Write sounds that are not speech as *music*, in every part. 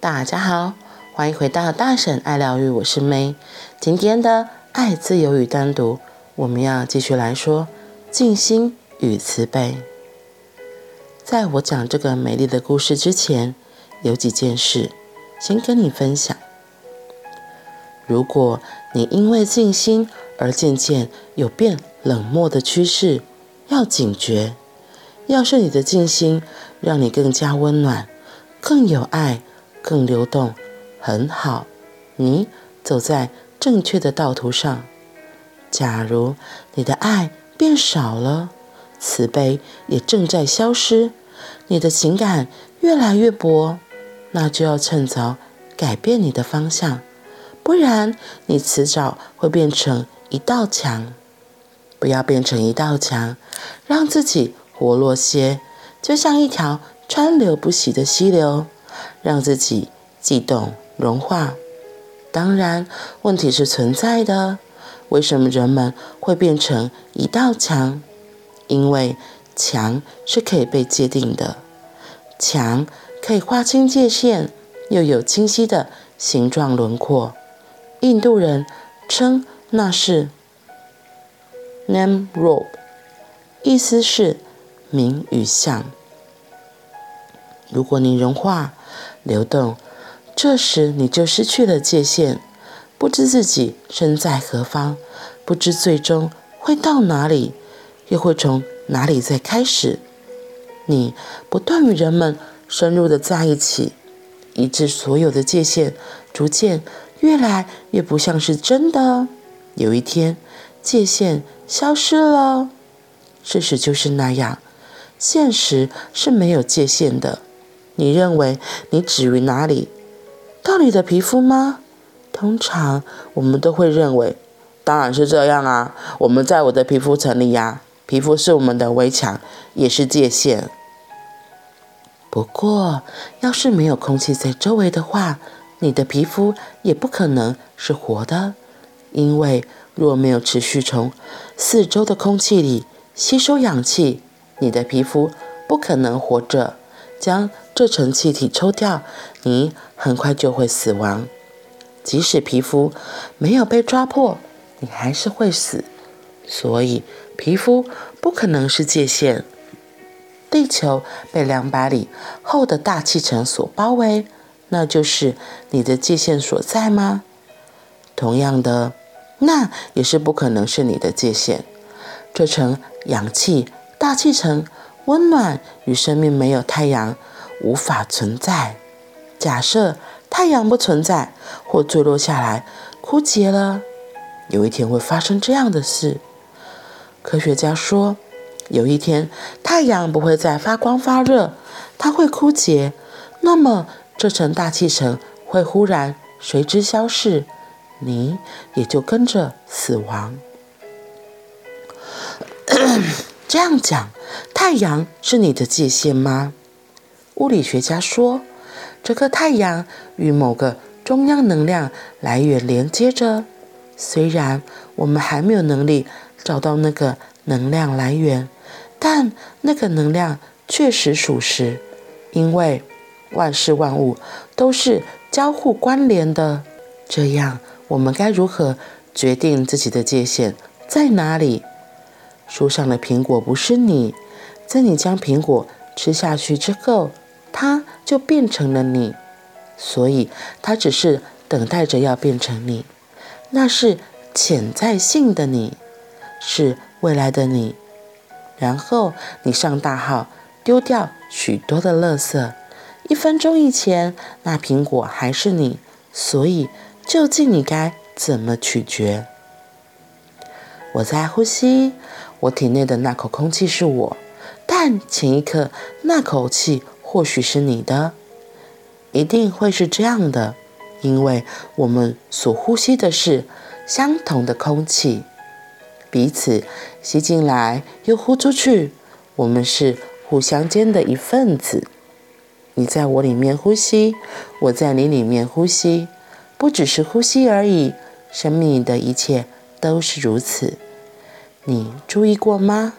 大家好，欢迎回到大婶爱疗愈，我是 May。今天的爱、自由与单独，我们要继续来说静心与慈悲。在我讲这个美丽的故事之前，有几件事先跟你分享。如果你因为静心而渐渐有变冷漠的趋势，要警觉。要是你的静心让你更加温暖、更有爱、更流动，很好，你走在正确的道途上。假如你的爱变少了，慈悲也正在消失，你的情感越来越薄，那就要趁早改变你的方向。不然，你迟早会变成一道墙。不要变成一道墙，让自己活络些，就像一条川流不息的溪流，让自己悸动融化。当然，问题是存在的。为什么人们会变成一道墙？因为墙是可以被界定的，墙可以划清界限，又有清晰的形状轮廓。印度人称那是 Name Rob，意思是名与相。如果你融化、流动，这时你就失去了界限，不知自己身在何方，不知最终会到哪里，又会从哪里再开始。你不断与人们深入的在一起，以致所有的界限逐渐。越来越不像是真的。有一天，界限消失了。事实就是那样，现实是没有界限的。你认为你止于哪里？到你的皮肤吗？通常我们都会认为，当然是这样啊。我们在我的皮肤层里呀，皮肤是我们的围墙，也是界限。不过，要是没有空气在周围的话，你的皮肤也不可能是活的，因为若没有持续从四周的空气里吸收氧气，你的皮肤不可能活着。将这层气体抽掉，你很快就会死亡。即使皮肤没有被抓破，你还是会死。所以，皮肤不可能是界限。地球被两百里厚的大气层所包围。那就是你的界限所在吗？同样的，那也是不可能是你的界限。这层氧气大气层温暖与生命没有太阳无法存在。假设太阳不存在或坠落下来枯竭了，有一天会发生这样的事。科学家说，有一天太阳不会再发光发热，它会枯竭。那么。这层大气层会忽然随之消逝，你也就跟着死亡。*clears throat* 这样讲，太阳是你的界限吗？物理学家说，这颗太阳与某个中央能量来源连接着，虽然我们还没有能力找到那个能量来源，但那个能量确实属实，因为。万事万物都是交互关联的，这样我们该如何决定自己的界限在哪里？树上的苹果不是你，在你将苹果吃下去之后，它就变成了你，所以它只是等待着要变成你。那是潜在性的你，是未来的你。然后你上大号，丢掉许多的垃圾。一分钟以前，那苹果还是你，所以究竟你该怎么取决？我在呼吸，我体内的那口空气是我，但前一刻那口气或许是你的，一定会是这样的，因为我们所呼吸的是相同的空气，彼此吸进来又呼出去，我们是互相间的一份子。你在我里面呼吸，我在你里面呼吸，不只是呼吸而已。生命的一切都是如此。你注意过吗？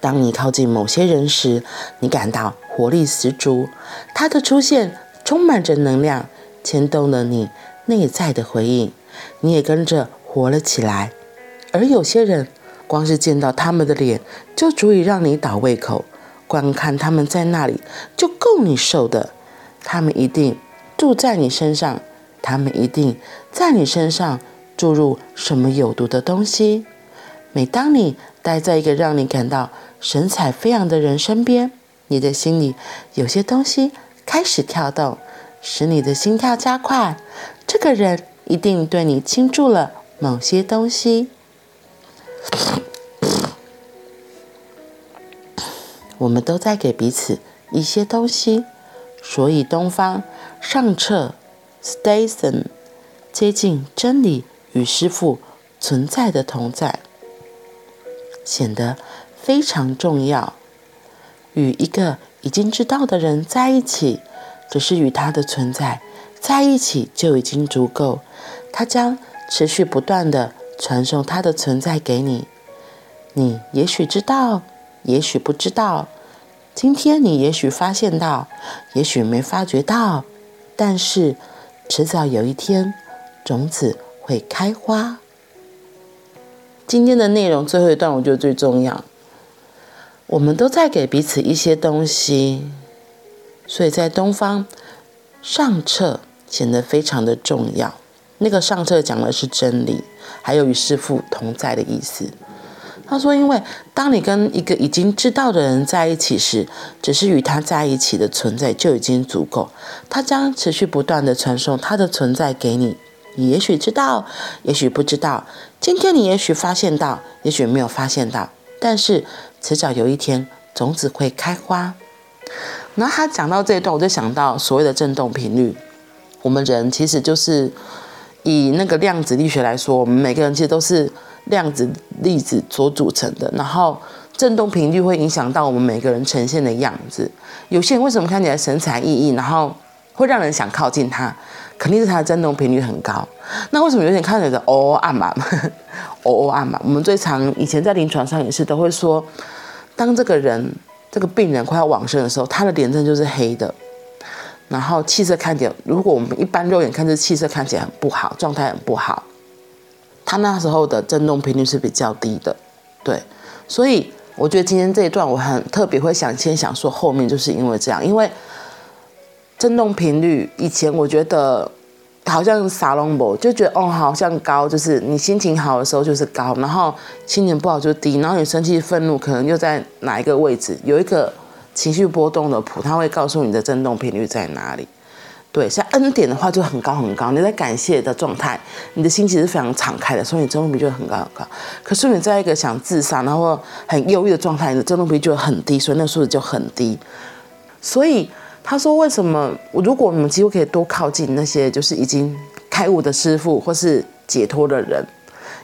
当你靠近某些人时，你感到活力十足，他的出现充满着能量，牵动了你内在的回应，你也跟着活了起来。而有些人，光是见到他们的脸，就足以让你倒胃口，观看他们在那里就够你受的。他们一定住在你身上，他们一定在你身上注入什么有毒的东西。每当你待在一个让你感到神采飞扬的人身边，你的心里有些东西开始跳动，使你的心跳加快。这个人一定对你倾注了某些东西。我们都在给彼此一些东西。所以，东方上彻 Station 接近真理与师父存在的同在，显得非常重要。与一个已经知道的人在一起，只是与他的存在在一起就已经足够。他将持续不断的传送他的存在给你。你也许知道，也许不知道。今天你也许发现到，也许没发觉到，但是迟早有一天，种子会开花。今天的内容最后一段，我觉得最重要。我们都在给彼此一些东西，所以在东方上册显得非常的重要。那个上册讲的是真理，还有与师父同在的意思。他说：“因为当你跟一个已经知道的人在一起时，只是与他在一起的存在就已经足够。他将持续不断地传送他的存在给你。你也许知道，也许不知道。今天你也许发现到，也许没有发现到。但是迟早有一天，种子会开花。然后他讲到这一段，我就想到所谓的振动频率。我们人其实就是以那个量子力学来说，我们每个人其实都是。”量子粒子所组成的，然后振动频率会影响到我们每个人呈现的样子。有些人为什么看起来神采奕奕，然后会让人想靠近他，肯定是他的振动频率很高。那为什么有点看起来的哦暗嘛，哦暗嘛？我们最常以前在临床上也是都会说，当这个人这个病人快要往生的时候，他的脸正就是黑的，然后气色看起来，如果我们一般肉眼看，这气色看起来很不好，状态很不好。他那时候的振动频率是比较低的，对，所以我觉得今天这一段我很特别会想先想说后面，就是因为这样，因为振动频率以前我觉得好像撒隆博就觉得哦好像高，就是你心情好的时候就是高，然后心情不好就低，然后你生气愤怒可能又在哪一个位置，有一个情绪波动的谱，它会告诉你的振动频率在哪里。对，像恩典的话就很高很高，你在感谢的状态，你的心其实是非常敞开的，所以你振动频就很高很高。可是你在一个想自杀然后很忧郁的状态，你的振动频就很低，所以那数字就很低。所以他说，为什么如果我们几乎可以多靠近那些就是已经开悟的师父或是解脱的人，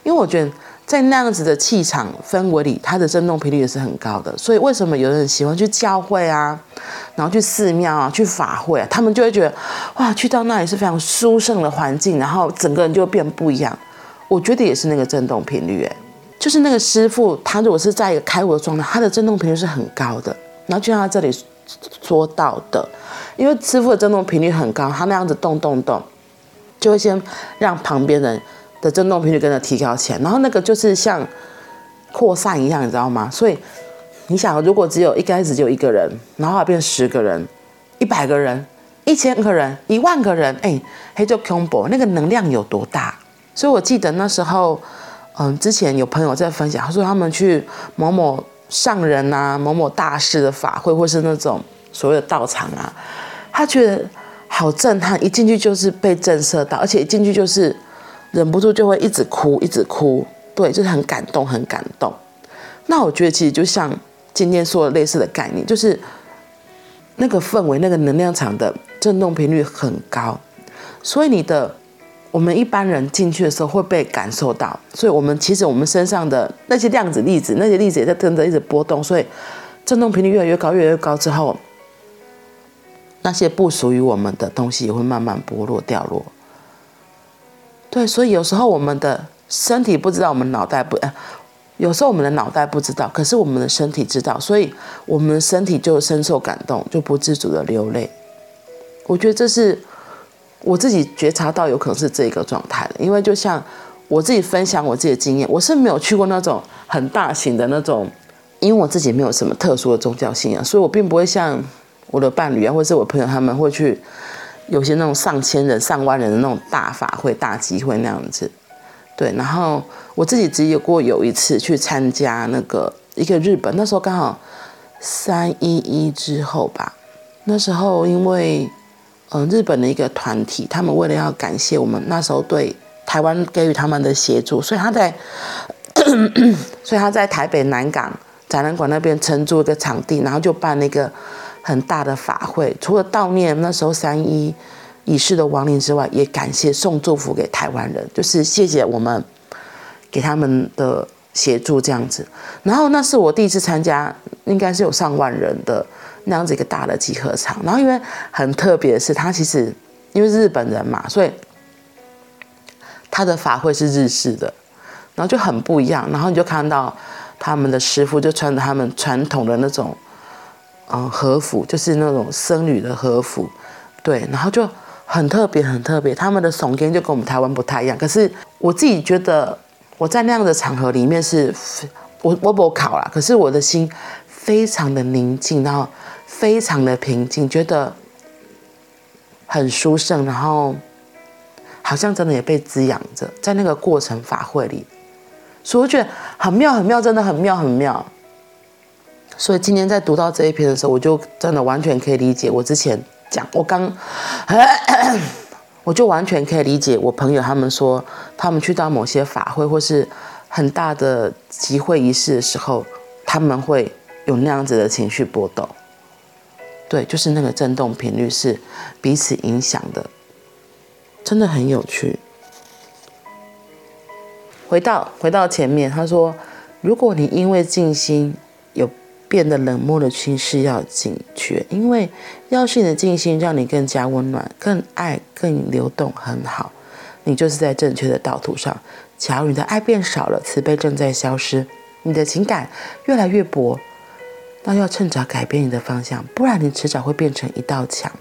因为我觉得。在那样子的气场氛围里，它的振动频率也是很高的。所以为什么有人喜欢去教会啊，然后去寺庙啊，去法会啊，他们就会觉得哇，去到那里是非常殊胜的环境，然后整个人就变不一样。我觉得也是那个振动频率，哎，就是那个师傅，他如果是在一个开悟的状态，他的振动频率是很高的。然后就像他这里说到的，因为师傅的振动频率很高，他那样子动动动，就会先让旁边人。的振动频率跟着提高起来，然后那个就是像扩散一样，你知道吗？所以你想，如果只有一开始就一个人，然后变十个人、一百个人、一千个人、一万个人，哎，黑就恐怖，那个能量有多大？所以我记得那时候，嗯，之前有朋友在分享，他说他们去某某上人啊、某某大师的法会，或是那种所谓的道场啊，他觉得好震撼，一进去就是被震慑到，而且一进去就是。忍不住就会一直哭，一直哭，对，就是很感动，很感动。那我觉得其实就像今天说的类似的概念，就是那个氛围、那个能量场的振动频率很高，所以你的我们一般人进去的时候会被感受到。所以我们其实我们身上的那些量子粒子，那些粒子也在跟着一直波动，所以振动频率越来越高，越来越高之后，那些不属于我们的东西也会慢慢剥落掉落。对，所以有时候我们的身体不知道，我们脑袋不，呃，有时候我们的脑袋不知道，可是我们的身体知道，所以我们的身体就深受感动，就不自主的流泪。我觉得这是我自己觉察到有可能是这个状态的，因为就像我自己分享我自己的经验，我是没有去过那种很大型的那种，因为我自己没有什么特殊的宗教信仰，所以我并不会像我的伴侣啊，或者是我朋友他们会去。有些那种上千人、上万人的那种大法会、大集会那样子，对。然后我自己只有过有一次去参加那个一个日本，那时候刚好三一一之后吧。那时候因为嗯、日本的一个团体，他们为了要感谢我们那时候对台湾给予他们的协助，所以他在 *clears throat* 所以他在台北南港展览馆那边承租一个场地，然后就办那个。很大的法会，除了悼念那时候三一已逝的亡灵之外，也感谢送祝福给台湾人，就是谢谢我们给他们的协助这样子。然后那是我第一次参加，应该是有上万人的那样子一个大的集合场。然后因为很特别的是，他其实因为日本人嘛，所以他的法会是日式的，然后就很不一样。然后你就看到他们的师傅就穿着他们传统的那种。嗯，和服就是那种僧侣的和服，对，然后就很特别，很特别。他们的耸经就跟我们台湾不太一样。可是我自己觉得，我在那样的场合里面是，我我不考了，可是我的心非常的宁静，然后非常的平静，觉得很殊胜，然后好像真的也被滋养着，在那个过程法会里，所以我觉得很妙，很妙，真的很妙，很妙。所以今天在读到这一篇的时候，我就真的完全可以理解我之前讲，我刚，我就完全可以理解我朋友他们说，他们去到某些法会或是很大的集会仪式的时候，他们会有那样子的情绪波动。对，就是那个震动频率是彼此影响的，真的很有趣。回到回到前面，他说，如果你因为静心有。变得冷漠的趋势要警觉，因为要是你的静心让你更加温暖、更爱、更流动，很好，你就是在正确的道途上。假如你的爱变少了，慈悲正在消失，你的情感越来越薄，那要趁早改变你的方向，不然你迟早会变成一道墙。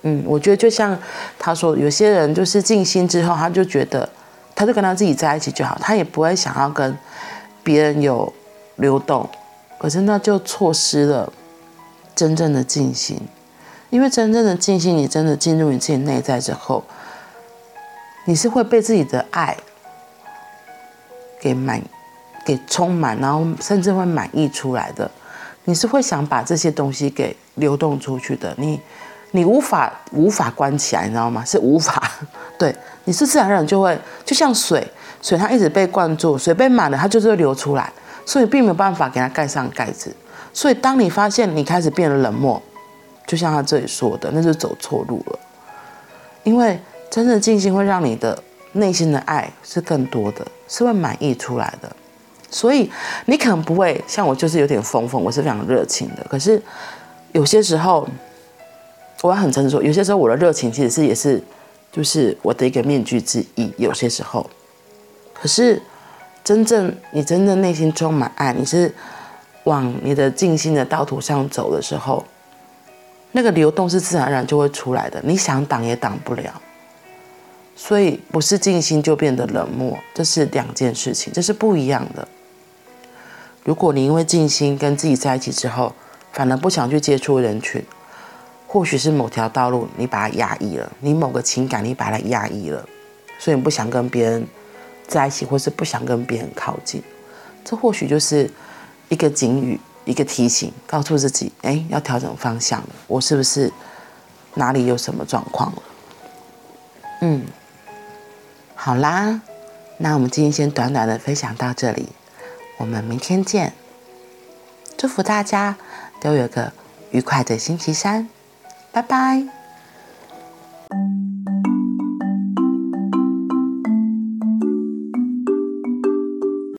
嗯，我觉得就像他说，有些人就是静心之后，他就觉得，他就跟他自己在一起就好，他也不会想要跟别人有流动。可是那就错失了真正的静心，因为真正的静心，你真的进入你自己内在之后，你是会被自己的爱给满、给充满，然后甚至会满溢出来的。你是会想把这些东西给流动出去的。你你无法无法关起来，你知道吗？是无法。*laughs* 对，你是自然而然就会，就像水，水它一直被灌注，水被满了，它就是会流出来。所以并没有办法给它盖上盖子，所以当你发现你开始变得冷漠，就像他这里说的，那就走错路了。因为真正的静心会让你的内心的爱是更多的，是会满溢出来的。所以你可能不会像我，就是有点疯疯，我是非常热情的。可是有些时候，我要很诚实说，有些时候我的热情其实是也是，就是我的一个面具之一。有些时候，可是。真正你真正内心充满爱，你是往你的静心的道途上走的时候，那个流动是自然而然就会出来的，你想挡也挡不了。所以不是静心就变得冷漠，这是两件事情，这是不一样的。如果你因为静心跟自己在一起之后，反而不想去接触人群，或许是某条道路你把它压抑了，你某个情感你把它压抑了，所以你不想跟别人。在一起，或是不想跟别人靠近，这或许就是一个警语，一个提醒，告诉自己：哎，要调整方向了。我是不是哪里有什么状况了？嗯，好啦，那我们今天先短短的分享到这里，我们明天见。祝福大家都有个愉快的星期三，拜拜。